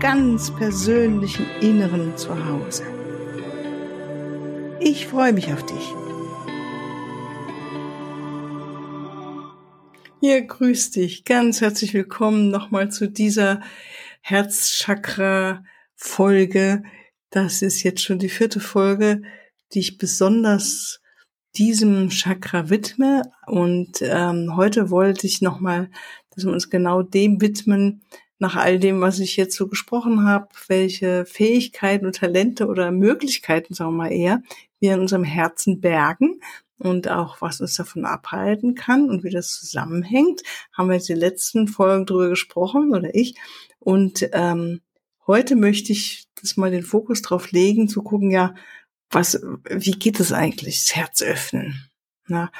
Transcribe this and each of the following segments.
ganz persönlichen Inneren zu Hause. Ich freue mich auf dich. Ja, grüß dich. Ganz herzlich willkommen nochmal zu dieser Herzchakra-Folge. Das ist jetzt schon die vierte Folge, die ich besonders diesem Chakra widme. Und ähm, heute wollte ich nochmal dass wir uns genau dem widmen, nach all dem, was ich jetzt so gesprochen habe, welche Fähigkeiten und Talente oder Möglichkeiten, sagen wir mal eher, wir in unserem Herzen bergen und auch was uns davon abhalten kann und wie das zusammenhängt, haben wir jetzt die letzten Folgen drüber gesprochen oder ich. Und ähm, heute möchte ich das mal den Fokus drauf legen, zu gucken, ja, was, wie geht es eigentlich, das Herz öffnen? Na?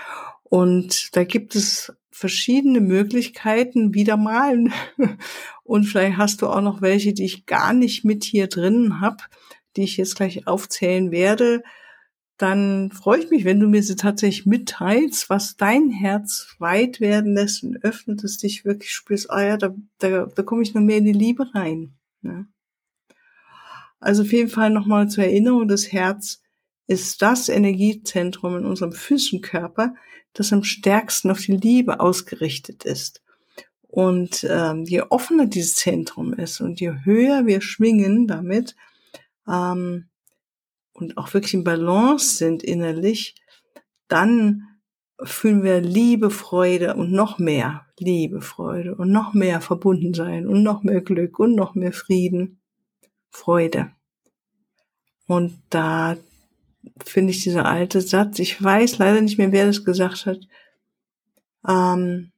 Und da gibt es verschiedene Möglichkeiten wieder malen. Und vielleicht hast du auch noch welche, die ich gar nicht mit hier drin habe, die ich jetzt gleich aufzählen werde. Dann freue ich mich, wenn du mir sie tatsächlich mitteilst, was dein Herz weit werden lässt und öffnet es dich wirklich spürst, ah ja, da, da, da komme ich noch mehr in die Liebe rein. Ja. Also auf jeden Fall nochmal zur Erinnerung, das Herz ist das Energiezentrum in unserem physischen Körper, das am stärksten auf die Liebe ausgerichtet ist. Und ähm, je offener dieses Zentrum ist und je höher wir schwingen damit ähm, und auch wirklich in Balance sind innerlich, dann fühlen wir Liebe, Freude und noch mehr Liebe, Freude und noch mehr verbunden sein und noch mehr Glück und noch mehr Frieden, Freude. Und da finde ich dieser alte Satz. Ich weiß leider nicht mehr, wer das gesagt hat. Ähm,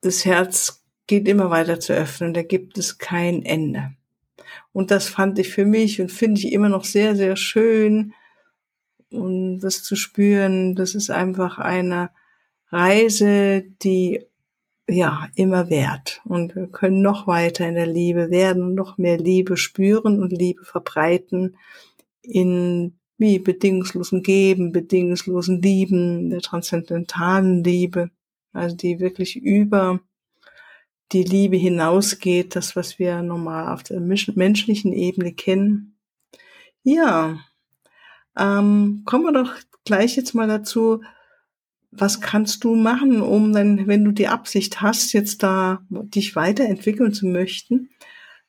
das Herz geht immer weiter zu öffnen, da gibt es kein Ende. Und das fand ich für mich und finde ich immer noch sehr, sehr schön. Und das zu spüren, das ist einfach eine Reise, die ja immer wert. Und wir können noch weiter in der Liebe werden und noch mehr Liebe spüren und Liebe verbreiten in wie? Bedingungslosen Geben, bedingungslosen Lieben, der transzendentalen Liebe, also die wirklich über die Liebe hinausgeht, das, was wir normal auf der menschlichen Ebene kennen. Ja, ähm, kommen wir doch gleich jetzt mal dazu, was kannst du machen, um dann, wenn du die Absicht hast, jetzt da dich weiterentwickeln zu möchten,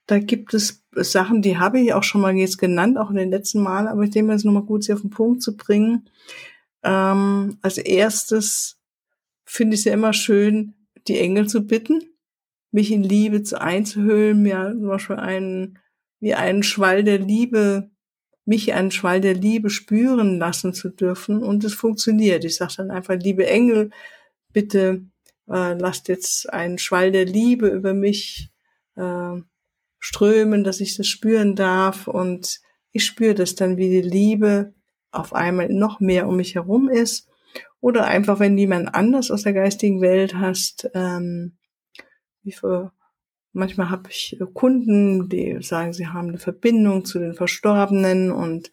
da gibt es Sachen, die habe ich auch schon mal jetzt genannt, auch in den letzten Malen, aber ich denke, es ist nochmal gut, sie auf den Punkt zu bringen. Ähm, als erstes finde ich es ja immer schön, die Engel zu bitten, mich in Liebe zu einzuhüllen, mir zum Beispiel einen, wie einen Schwall der Liebe, mich einen Schwall der Liebe spüren lassen zu dürfen. Und es funktioniert. Ich sage dann einfach, liebe Engel, bitte äh, lasst jetzt einen Schwall der Liebe über mich äh, strömen, dass ich das spüren darf und ich spüre das dann, wie die Liebe auf einmal noch mehr um mich herum ist. Oder einfach, wenn jemand anders aus der geistigen Welt hast, ähm, wie für, manchmal habe ich Kunden, die sagen, sie haben eine Verbindung zu den Verstorbenen und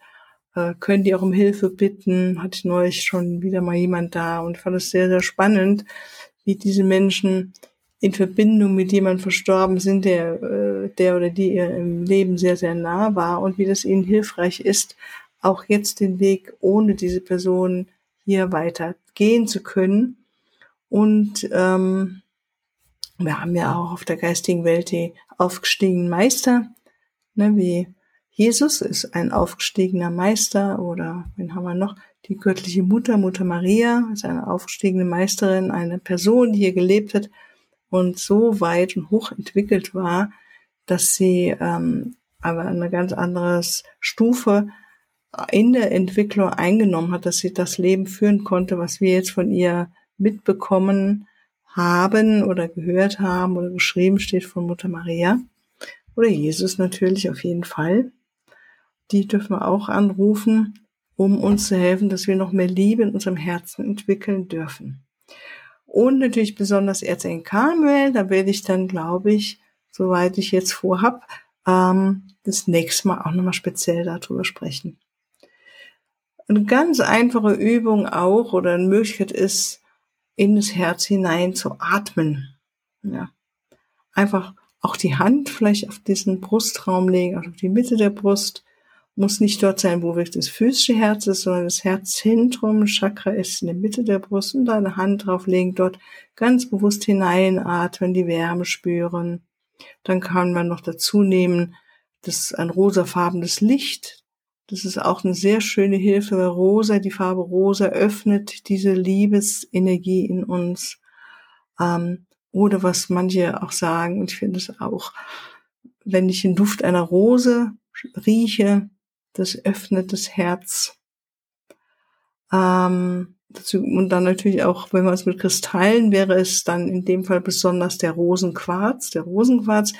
äh, können die auch um Hilfe bitten. Hatte ich neulich schon wieder mal jemand da und fand es sehr, sehr spannend, wie diese Menschen in Verbindung mit jemandem verstorben sind, der, äh, der oder die ihr im Leben sehr, sehr nah war und wie das ihnen hilfreich ist, auch jetzt den Weg ohne diese Person hier weiter gehen zu können. Und ähm, wir haben ja auch auf der geistigen Welt die aufgestiegenen Meister, ne, wie Jesus ist ein aufgestiegener Meister oder wen haben wir noch? Die göttliche Mutter, Mutter Maria, ist eine aufgestiegene Meisterin, eine Person, die hier gelebt hat und so weit und hoch entwickelt war, dass sie ähm, aber eine ganz andere Stufe in der Entwicklung eingenommen hat, dass sie das Leben führen konnte, was wir jetzt von ihr mitbekommen haben oder gehört haben oder geschrieben steht von Mutter Maria. oder Jesus natürlich auf jeden Fall. Die dürfen wir auch anrufen, um uns zu helfen, dass wir noch mehr Liebe in unserem Herzen entwickeln dürfen. Und natürlich besonders Erzengel Karmel, da werde ich dann, glaube ich, soweit ich jetzt vorhab, ähm, das nächste Mal auch nochmal speziell darüber sprechen. Eine ganz einfache Übung auch oder eine Möglichkeit ist, in das Herz hinein zu atmen. Ja. Einfach auch die Hand vielleicht auf diesen Brustraum legen, also auf die Mitte der Brust. Muss nicht dort sein, wo wirklich das physische Herz ist, sondern das Herzzentrum, Chakra ist in der Mitte der Brust und deine Hand drauflegen, dort ganz bewusst hineinatmen, die Wärme spüren. Dann kann man noch dazu nehmen, das ist ein rosafarbenes Licht. Das ist auch eine sehr schöne Hilfe, weil rosa, die Farbe rosa öffnet diese Liebesenergie in uns. Ähm, oder was manche auch sagen, und ich finde es auch, wenn ich den Duft einer Rose rieche, das öffnet das Herz. Ähm, dazu, und dann natürlich auch, wenn man es mit Kristallen, wäre es dann in dem Fall besonders der Rosenquarz, der Rosenquarz,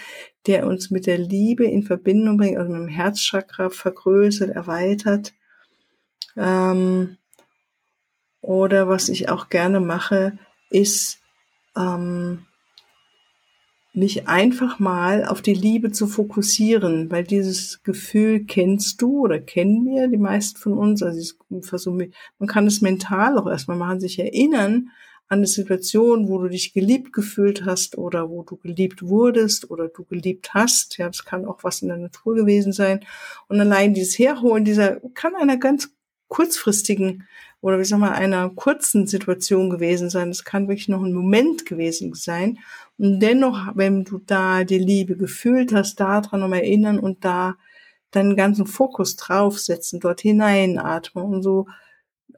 der uns mit der Liebe in Verbindung bringt, also mit dem Herzchakra vergrößert, erweitert. Ähm, oder was ich auch gerne mache, ist ähm, mich einfach mal auf die Liebe zu fokussieren, weil dieses Gefühl kennst du oder kennen wir, die meisten von uns. Also man kann es mental auch erstmal machen, sich erinnern an eine Situation, wo du dich geliebt gefühlt hast oder wo du geliebt wurdest oder du geliebt hast. Ja, das kann auch was in der Natur gewesen sein. Und allein dieses Herholen dieser kann einer ganz kurzfristigen oder wie sag mal einer kurzen Situation gewesen sein. Das kann wirklich noch ein Moment gewesen sein. Und dennoch, wenn du da die Liebe gefühlt hast, daran nochmal erinnern und da deinen ganzen Fokus draufsetzen, dort hineinatmen und so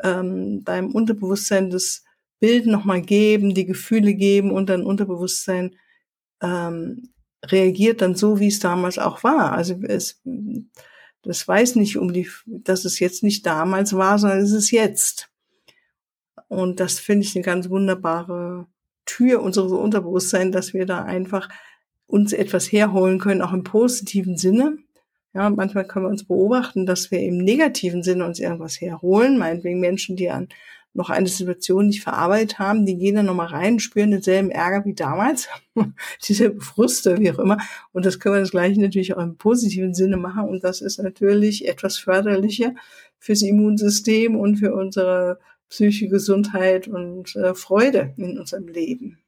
ähm, deinem Unterbewusstsein das Bild nochmal geben, die Gefühle geben und dein Unterbewusstsein ähm, reagiert dann so, wie es damals auch war. Also es, das weiß nicht um die, dass es jetzt nicht damals war, sondern es ist jetzt. Und das finde ich eine ganz wunderbare Tür unseres Unterbewusstseins, dass wir da einfach uns etwas herholen können, auch im positiven Sinne. Ja, manchmal können wir uns beobachten, dass wir im negativen Sinne uns irgendwas herholen, meinetwegen Menschen, die an noch eine Situation nicht verarbeitet haben, die gehen dann nochmal rein, spüren denselben Ärger wie damals, diese Früste, wie auch immer. Und das können wir das gleiche natürlich auch im positiven Sinne machen. Und das ist natürlich etwas förderlicher fürs Immunsystem und für unsere psychische Gesundheit und äh, Freude in unserem Leben.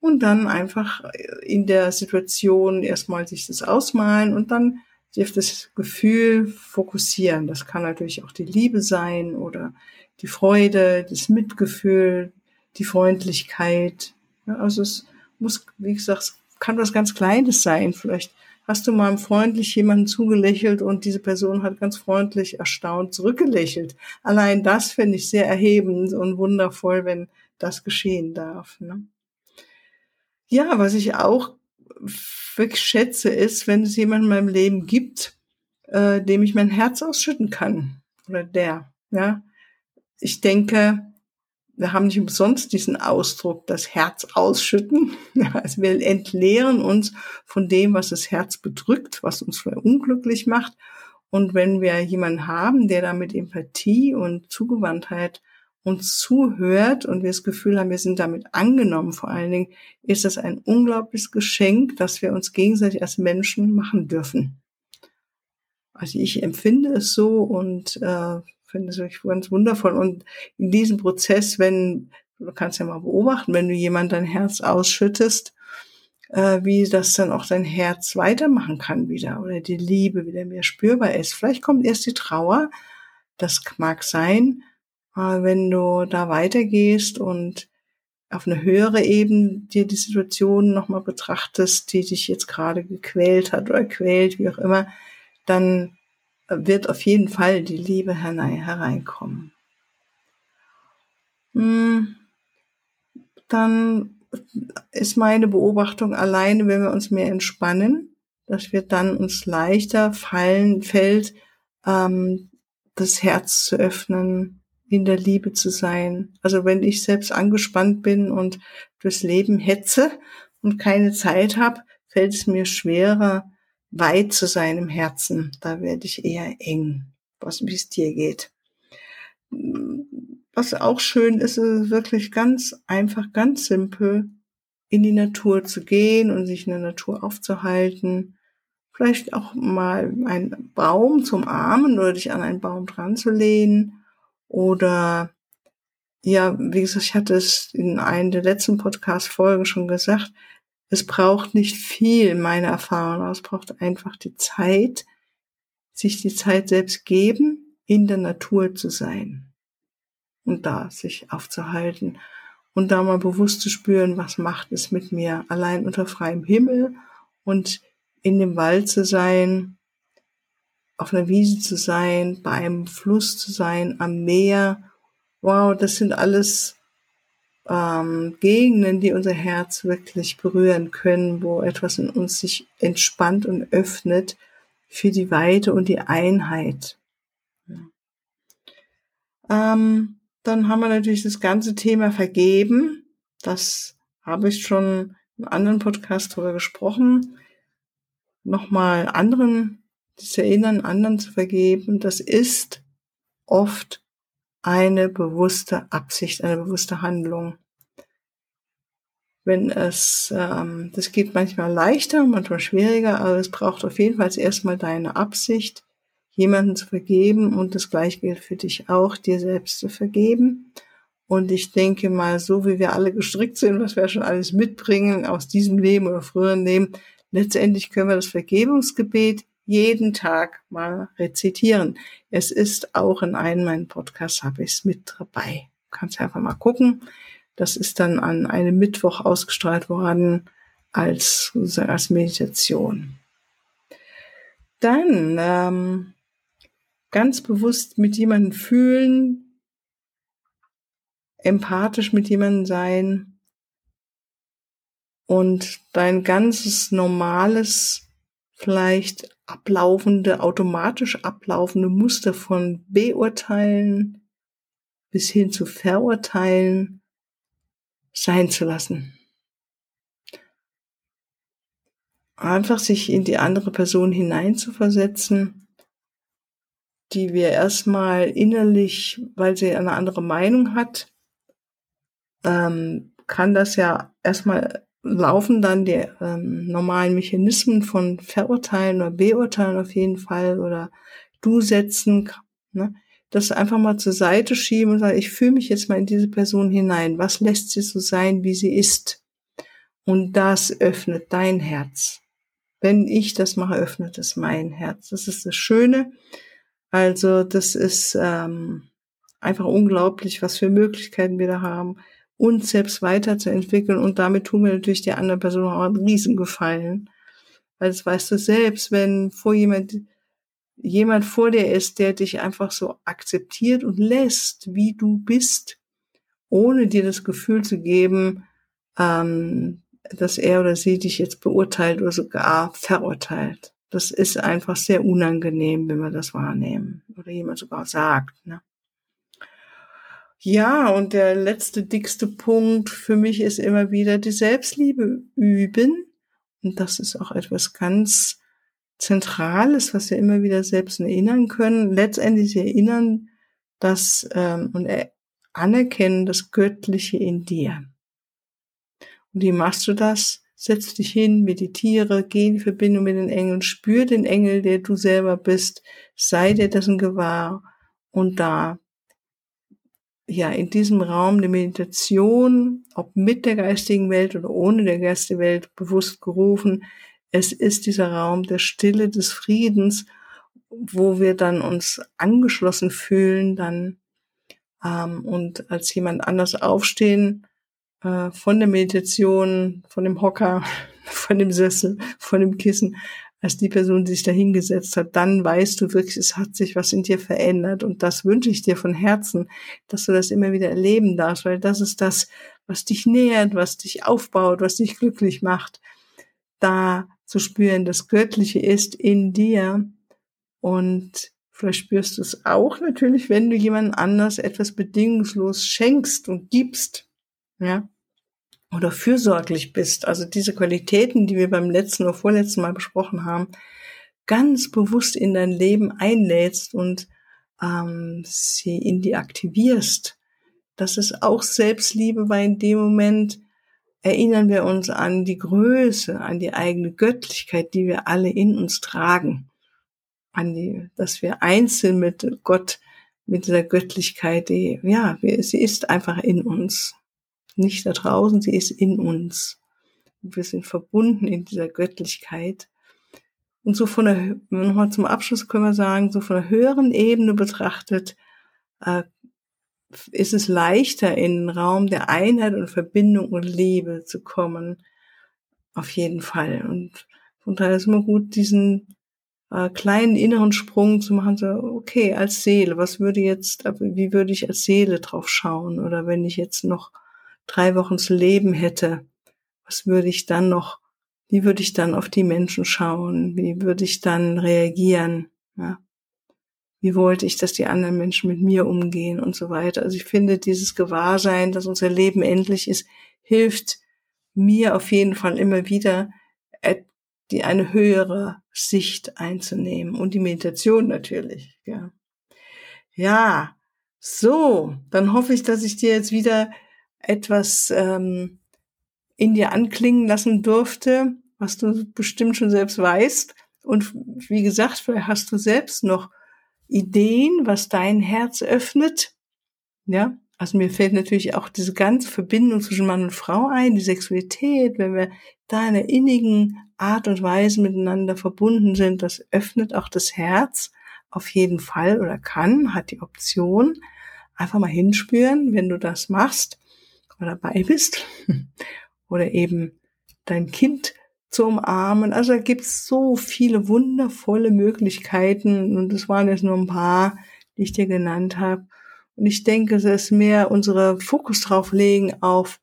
Und dann einfach in der Situation erstmal sich das ausmalen und dann sich auf das Gefühl fokussieren. Das kann natürlich auch die Liebe sein oder die Freude, das Mitgefühl, die Freundlichkeit. Ja, also es muss, wie gesagt, kann was ganz Kleines sein. Vielleicht hast du mal freundlich jemanden zugelächelt und diese Person hat ganz freundlich erstaunt zurückgelächelt. Allein das finde ich sehr erhebend und wundervoll, wenn das geschehen darf. Ne? Ja, was ich auch wirklich schätze, ist, wenn es jemanden in meinem Leben gibt, äh, dem ich mein Herz ausschütten kann. Oder der. Ja. Ich denke, wir haben nicht umsonst diesen Ausdruck, das Herz ausschütten. Also wir entleeren uns von dem, was das Herz bedrückt, was uns unglücklich macht. Und wenn wir jemanden haben, der da mit Empathie und Zugewandtheit uns zuhört und wir das Gefühl haben, wir sind damit angenommen, vor allen Dingen, ist das ein unglaubliches Geschenk, das wir uns gegenseitig als Menschen machen dürfen. Also ich empfinde es so und äh, finde wirklich ganz wundervoll. Und in diesem Prozess, wenn, du kannst ja mal beobachten, wenn du jemand dein Herz ausschüttest, äh, wie das dann auch dein Herz weitermachen kann wieder oder die Liebe wieder mehr spürbar ist. Vielleicht kommt erst die Trauer, das mag sein, äh, wenn du da weitergehst und auf eine höhere Ebene dir die Situation nochmal betrachtest, die dich jetzt gerade gequält hat oder quält, wie auch immer, dann wird auf jeden Fall die Liebe hereinkommen. Hm, dann ist meine Beobachtung alleine, wenn wir uns mehr entspannen, dass wir dann uns leichter fallen, fällt, ähm, das Herz zu öffnen, in der Liebe zu sein. Also wenn ich selbst angespannt bin und durchs Leben hetze und keine Zeit habe, fällt es mir schwerer, weit zu sein im Herzen. Da werde ich eher eng, was wie es dir geht. Was auch schön ist, ist wirklich ganz einfach, ganz simpel, in die Natur zu gehen und sich in der Natur aufzuhalten. Vielleicht auch mal einen Baum zum Armen oder dich an einen Baum dran zu lehnen oder ja, wie gesagt, ich hatte es in einem der letzten Podcast-Folgen schon gesagt, es braucht nicht viel, meine Erfahrung, es braucht einfach die Zeit, sich die Zeit selbst geben, in der Natur zu sein und da sich aufzuhalten und da mal bewusst zu spüren, was macht es mit mir, allein unter freiem Himmel und in dem Wald zu sein, auf einer Wiese zu sein, bei einem Fluss zu sein, am Meer. Wow, das sind alles ähm, Gegenden, die unser Herz wirklich berühren können, wo etwas in uns sich entspannt und öffnet für die Weite und die Einheit. Ja. Ähm, dann haben wir natürlich das ganze Thema Vergeben. Das habe ich schon im anderen Podcast darüber gesprochen. Nochmal anderen, das Erinnern, anderen zu vergeben, das ist oft eine bewusste Absicht, eine bewusste Handlung. Wenn es, ähm, das geht manchmal leichter, manchmal schwieriger, aber es braucht auf jeden Fall erstmal deine Absicht, jemanden zu vergeben und das gleiche gilt für dich auch, dir selbst zu vergeben. Und ich denke mal, so wie wir alle gestrickt sind, was wir schon alles mitbringen aus diesem Leben oder früheren Leben, letztendlich können wir das Vergebungsgebet jeden Tag mal rezitieren. Es ist auch in einem meiner Podcasts, habe ich es mit dabei. Du kannst einfach mal gucken. Das ist dann an einem Mittwoch ausgestrahlt worden als, als Meditation. Dann ähm, ganz bewusst mit jemandem fühlen, empathisch mit jemandem sein und dein ganzes normales vielleicht ablaufende, automatisch ablaufende Muster von Beurteilen bis hin zu Verurteilen sein zu lassen. Einfach sich in die andere Person hineinzuversetzen, die wir erstmal innerlich, weil sie eine andere Meinung hat, ähm, kann das ja erstmal laufen dann die ähm, normalen Mechanismen von Verurteilen oder Beurteilen auf jeden Fall oder Du setzen, ne? das einfach mal zur Seite schieben und sagen, ich fühle mich jetzt mal in diese Person hinein. Was lässt sie so sein, wie sie ist? Und das öffnet dein Herz. Wenn ich das mache, öffnet es mein Herz. Das ist das Schöne. Also das ist ähm, einfach unglaublich, was für Möglichkeiten wir da haben uns selbst weiterzuentwickeln und damit tun wir natürlich der anderen Person auch einen Riesengefallen. Weil das weißt du selbst, wenn vor jemand, jemand vor dir ist, der dich einfach so akzeptiert und lässt, wie du bist, ohne dir das Gefühl zu geben, ähm, dass er oder sie dich jetzt beurteilt oder sogar verurteilt. Das ist einfach sehr unangenehm, wenn wir das wahrnehmen oder jemand sogar sagt. Ne? Ja, und der letzte dickste Punkt für mich ist immer wieder die Selbstliebe üben. Und das ist auch etwas ganz Zentrales, was wir immer wieder selbst erinnern können. Letztendlich erinnern das ähm, und anerkennen das Göttliche in dir. Und wie machst du das? Setz dich hin, meditiere, geh in Verbindung mit den Engeln, spür den Engel, der du selber bist, sei dir dessen gewahr und da ja, in diesem Raum der Meditation, ob mit der geistigen Welt oder ohne der geistigen Welt, bewusst gerufen. Es ist dieser Raum der Stille, des Friedens, wo wir dann uns angeschlossen fühlen, dann ähm, und als jemand anders aufstehen äh, von der Meditation, von dem Hocker, von dem Sessel, von dem Kissen, als die Person, die sich da hingesetzt hat, dann weißt du wirklich, es hat sich was in dir verändert. Und das wünsche ich dir von Herzen, dass du das immer wieder erleben darfst, weil das ist das, was dich nähert, was dich aufbaut, was dich glücklich macht. Da zu spüren, das Göttliche ist in dir. Und vielleicht spürst du es auch natürlich, wenn du jemand anders etwas bedingungslos schenkst und gibst. Ja. Oder fürsorglich bist, also diese Qualitäten, die wir beim letzten oder vorletzten Mal besprochen haben, ganz bewusst in dein Leben einlädst und ähm, sie in die aktivierst. Das ist auch Selbstliebe, weil in dem Moment erinnern wir uns an die Größe, an die eigene Göttlichkeit, die wir alle in uns tragen. An die, dass wir einzeln mit Gott, mit dieser Göttlichkeit, die, ja, sie ist einfach in uns. Nicht da draußen, sie ist in uns. Und wir sind verbunden in dieser Göttlichkeit. Und so von der, nochmal zum Abschluss können wir sagen, so von der höheren Ebene betrachtet, äh, ist es leichter, in den Raum der Einheit und Verbindung und Liebe zu kommen. Auf jeden Fall. Und von daher ist immer gut, diesen äh, kleinen inneren Sprung zu machen, so, okay, als Seele, was würde jetzt, wie würde ich als Seele drauf schauen? Oder wenn ich jetzt noch drei Wochen zu leben hätte, was würde ich dann noch, wie würde ich dann auf die Menschen schauen? Wie würde ich dann reagieren? Ja wie wollte ich, dass die anderen Menschen mit mir umgehen und so weiter. Also ich finde, dieses Gewahrsein, dass unser Leben endlich ist, hilft mir auf jeden Fall immer wieder, die eine höhere Sicht einzunehmen und die Meditation natürlich. Ja, ja so, dann hoffe ich, dass ich dir jetzt wieder etwas ähm, in dir anklingen lassen durfte, was du bestimmt schon selbst weißt. Und wie gesagt, vielleicht hast du selbst noch Ideen, was dein Herz öffnet. Ja, also mir fällt natürlich auch diese ganze Verbindung zwischen Mann und Frau ein, die Sexualität, wenn wir da in einer innigen Art und Weise miteinander verbunden sind, das öffnet auch das Herz auf jeden Fall oder kann, hat die Option. Einfach mal hinspüren, wenn du das machst oder dabei bist oder eben dein Kind zu umarmen. Also da gibt's so viele wundervolle Möglichkeiten und das waren jetzt nur ein paar, die ich dir genannt habe. Und ich denke, es ist mehr unsere Fokus drauf legen auf,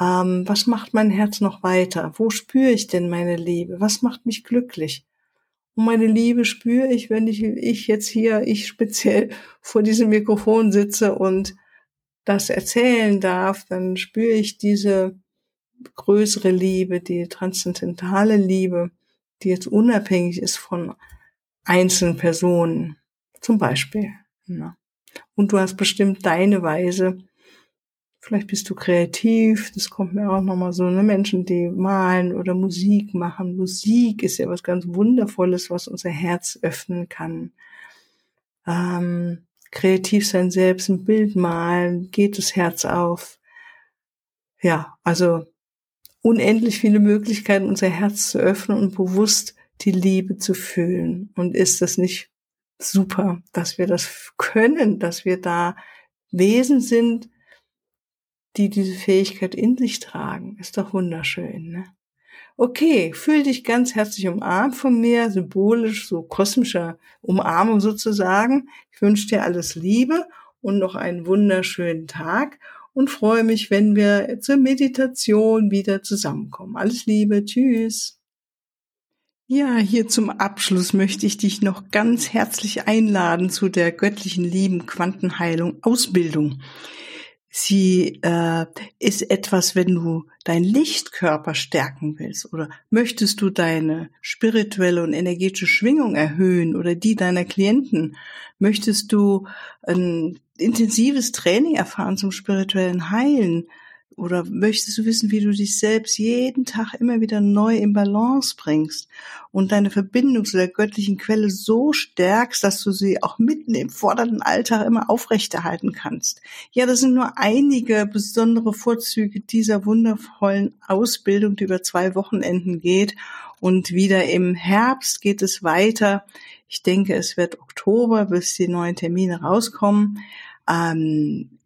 ähm, was macht mein Herz noch weiter? Wo spüre ich denn meine Liebe? Was macht mich glücklich? Und meine Liebe spüre ich, wenn ich, ich jetzt hier, ich speziell vor diesem Mikrofon sitze und das erzählen darf, dann spüre ich diese größere Liebe, die transzendentale Liebe, die jetzt unabhängig ist von einzelnen Personen, zum Beispiel. Ne? Und du hast bestimmt deine Weise. Vielleicht bist du kreativ, das kommt mir auch nochmal so, ne? Menschen, die malen oder Musik machen. Musik ist ja was ganz Wundervolles, was unser Herz öffnen kann. Ähm, kreativ sein selbst, ein Bild malen, geht das Herz auf. Ja, also unendlich viele Möglichkeiten, unser Herz zu öffnen und bewusst die Liebe zu fühlen. Und ist das nicht super, dass wir das können, dass wir da Wesen sind, die diese Fähigkeit in sich tragen? Ist doch wunderschön, ne? Okay, fühl dich ganz herzlich umarmt von mir, symbolisch, so kosmischer Umarmung sozusagen. Ich wünsche dir alles Liebe und noch einen wunderschönen Tag und freue mich, wenn wir zur Meditation wieder zusammenkommen. Alles Liebe, tschüss. Ja, hier zum Abschluss möchte ich dich noch ganz herzlich einladen zu der göttlichen Lieben Quantenheilung Ausbildung. Sie äh, ist etwas, wenn du dein Lichtkörper stärken willst oder möchtest du deine spirituelle und energetische Schwingung erhöhen oder die deiner Klienten, möchtest du ein intensives Training erfahren zum spirituellen Heilen, oder möchtest du wissen, wie du dich selbst jeden Tag immer wieder neu in Balance bringst und deine Verbindung zu der göttlichen Quelle so stärkst, dass du sie auch mitten im fordernden Alltag immer aufrechterhalten kannst? Ja, das sind nur einige besondere Vorzüge dieser wundervollen Ausbildung, die über zwei Wochenenden geht. Und wieder im Herbst geht es weiter. Ich denke, es wird Oktober, bis die neuen Termine rauskommen. Ähm, äh,